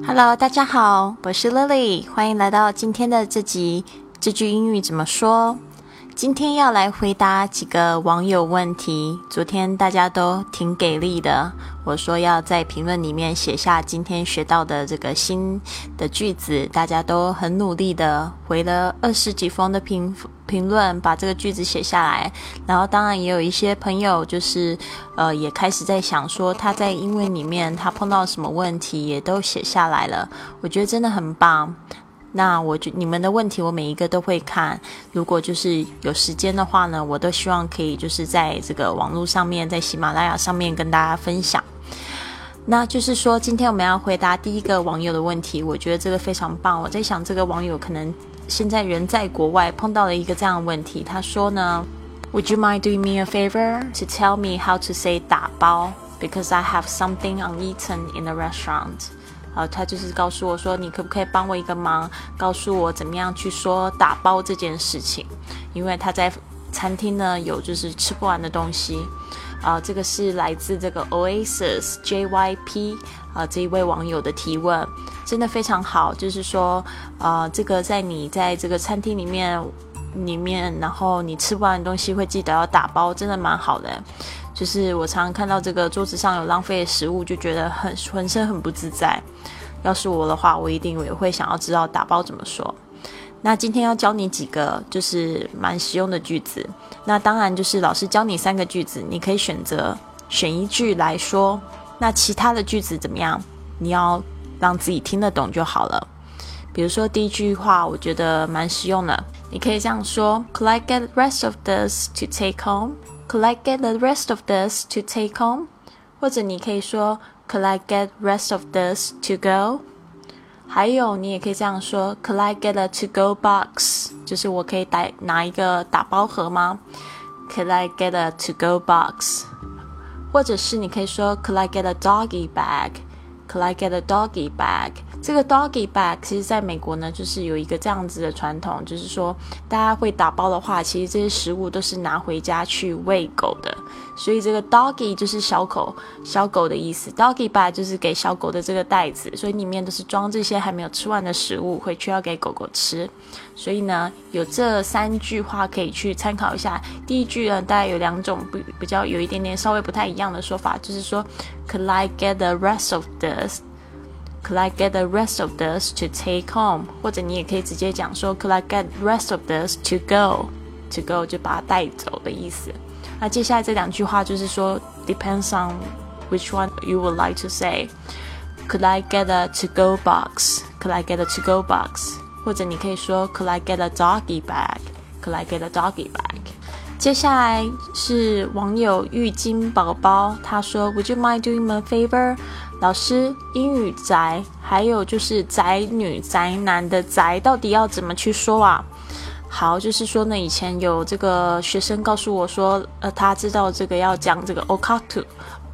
Hello，大家好，我是 Lily，欢迎来到今天的这集。这句英语怎么说？今天要来回答几个网友问题。昨天大家都挺给力的，我说要在评论里面写下今天学到的这个新的句子，大家都很努力的回了二十几封的评评论，把这个句子写下来。然后当然也有一些朋友就是呃也开始在想说他在英文里面他碰到什么问题，也都写下来了。我觉得真的很棒。那我觉你们的问题我每一个都会看，如果就是有时间的话呢，我都希望可以就是在这个网络上面，在喜马拉雅上面跟大家分享。那就是说，今天我们要回答第一个网友的问题，我觉得这个非常棒。我在想，这个网友可能现在人在国外，碰到了一个这样的问题。他说呢，Would you mind doing me a favor to tell me how to say 打包？Because I have something uneaten in the restaurant. 啊，他就是告诉我说，你可不可以帮我一个忙，告诉我怎么样去说打包这件事情？因为他在餐厅呢有就是吃不完的东西。啊，这个是来自这个 Oasis JYP 啊这一位网友的提问，真的非常好。就是说，呃，这个在你在这个餐厅里面里面，然后你吃不完的东西会记得要打包，真的蛮好的。就是我常常看到这个桌子上有浪费的食物，就觉得很浑身很不自在。要是我的话，我一定也会想要知道打包怎么说。那今天要教你几个就是蛮实用的句子。那当然就是老师教你三个句子，你可以选择选一句来说。那其他的句子怎么样？你要让自己听得懂就好了。比如说第一句话，我觉得蛮实用的，你可以这样说：Could I get rest of this to take home？Could I get the rest of this to take home？或者你可以说 Could I get rest of this to go？还有你也可以这样说 Could I get a to go box？就是我可以带拿一个打包盒吗？Could I get a to go box？或者是你可以说 Could I get a doggy bag？Can I get a doggy bag？这个 doggy bag 其实在美国呢，就是有一个这样子的传统，就是说大家会打包的话，其实这些食物都是拿回家去喂狗的。所以这个 doggy 就是小狗、小狗的意思，doggy bag 就是给小狗的这个袋子，所以里面都是装这些还没有吃完的食物，回去要给狗狗吃。所以呢，有这三句话可以去参考一下。第一句呢，大概有两种不比较有一点点稍微不太一样的说法，就是说，Could I get the rest of this？Could I get the rest of this to take home？或者你也可以直接讲说，Could I get the rest of this to go？To go 就把它带走的意思。那接下来这两句话就是说，Depends on which one you would like to say。Could I get a to go box？Could I get a to go box？或者你可以说，Could I get a doggy bag？Could I get a doggy bag？接下来是网友浴巾宝宝，他说，Would you mind doing me a favor？老师，英语宅，还有就是宅女、宅男的宅，到底要怎么去说啊？ 好，就是说呢，以前有这个学生告诉我说，呃，他知道这个要讲这个 okaku，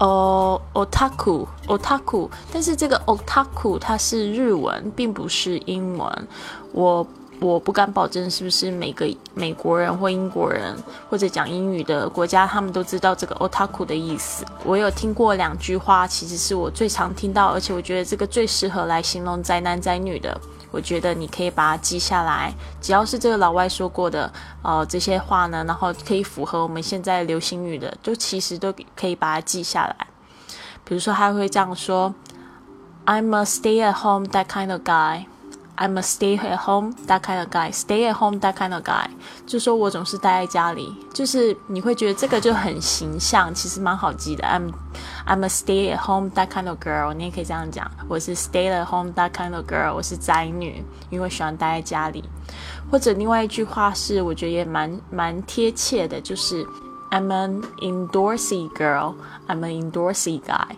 哦，otaku，otaku，但是这个 otaku 它是日文，并不是英文，我。我不敢保证是不是每个美国人或英国人或者讲英语的国家，他们都知道这个 otaku 的意思。我有听过两句话，其实是我最常听到，而且我觉得这个最适合来形容宅男宅女的。我觉得你可以把它记下来，只要是这个老外说过的，呃，这些话呢，然后可以符合我们现在流行语的，就其实都可以把它记下来。比如说，他会这样说：“I'm a stay at home that kind of guy。” I'm a stay at home that kind of guy. Stay at home that kind of guy，就说我总是待在家里，就是你会觉得这个就很形象，其实蛮好记的。I'm I'm a stay at home that kind of girl，你也可以这样讲，我是 stay at home that kind of girl，我是宅女，因为喜欢待在家里。或者另外一句话是，我觉得也蛮蛮贴切的，就是 I'm an indoorsy girl. I'm an indoorsy guy.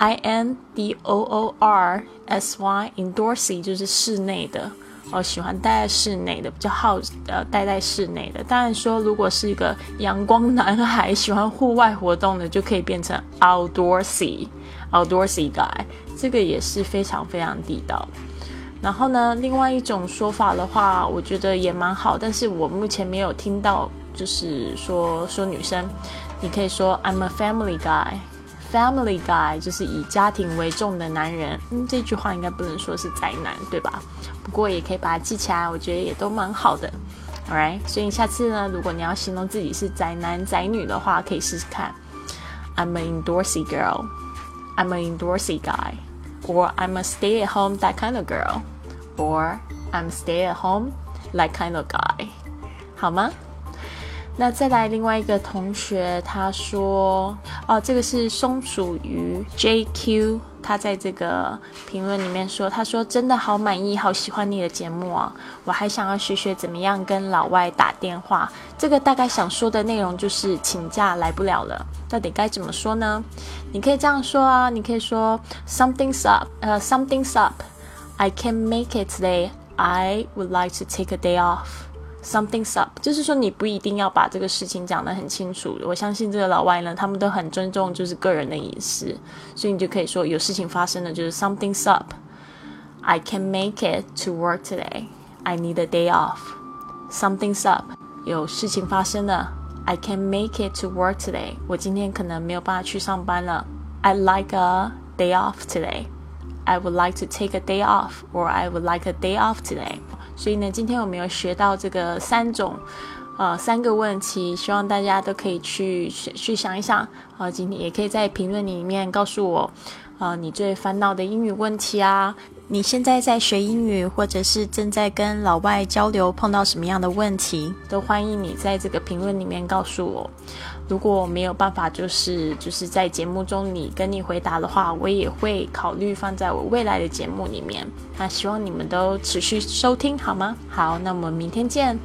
I N D O O R S Y IN DORSEY 就是室内的，哦，喜欢待在室内的，比较好呃待在室内的。当然说，如果是一个阳光男孩，喜欢户外活动的，就可以变成 outdoorsy outdoorsy guy，这个也是非常非常地道。然后呢，另外一种说法的话，我觉得也蛮好，但是我目前没有听到，就是说说女生，你可以说 I'm a family guy。Family guy，就是以家庭为重的男人。嗯，这句话应该不能说是宅男，对吧？不过也可以把它记起来，我觉得也都蛮好的。Alright，所以下次呢，如果你要形容自己是宅男宅女的话，可以试试看。I'm an indoorsy girl. I'm an indoorsy guy. Or I'm a stay-at-home that kind of girl. Or I'm stay-at-home that kind of guy. 好吗？那再来另外一个同学，他说：“哦，这个是松鼠鱼 JQ，他在这个评论里面说，他说真的好满意，好喜欢你的节目啊！我还想要学学怎么样跟老外打电话。这个大概想说的内容就是请假来不了了，到底该怎么说呢？你可以这样说啊，你可以说 Something's up，呃，Something's up，I can't make it today. I would like to take a day off.” Something's up，就是说你不一定要把这个事情讲得很清楚。我相信这个老外呢，他们都很尊重就是个人的隐私，所以你就可以说有事情发生了，就是 Something's up。I can make it to work today. I need a day off. Something's up，有事情发生了。I can make it to work today. 我今天可能没有办法去上班了。I like a day off today. I would like to take a day off, or I would like a day off today. 所以呢，今天我们有学到这个三种，呃，三个问题，希望大家都可以去去想一想。呃，今天也可以在评论里面告诉我，呃，你最烦恼的英语问题啊。你现在在学英语，或者是正在跟老外交流，碰到什么样的问题，都欢迎你在这个评论里面告诉我。如果没有办法，就是就是在节目中你跟你回答的话，我也会考虑放在我未来的节目里面。那希望你们都持续收听，好吗？好，那我们明天见。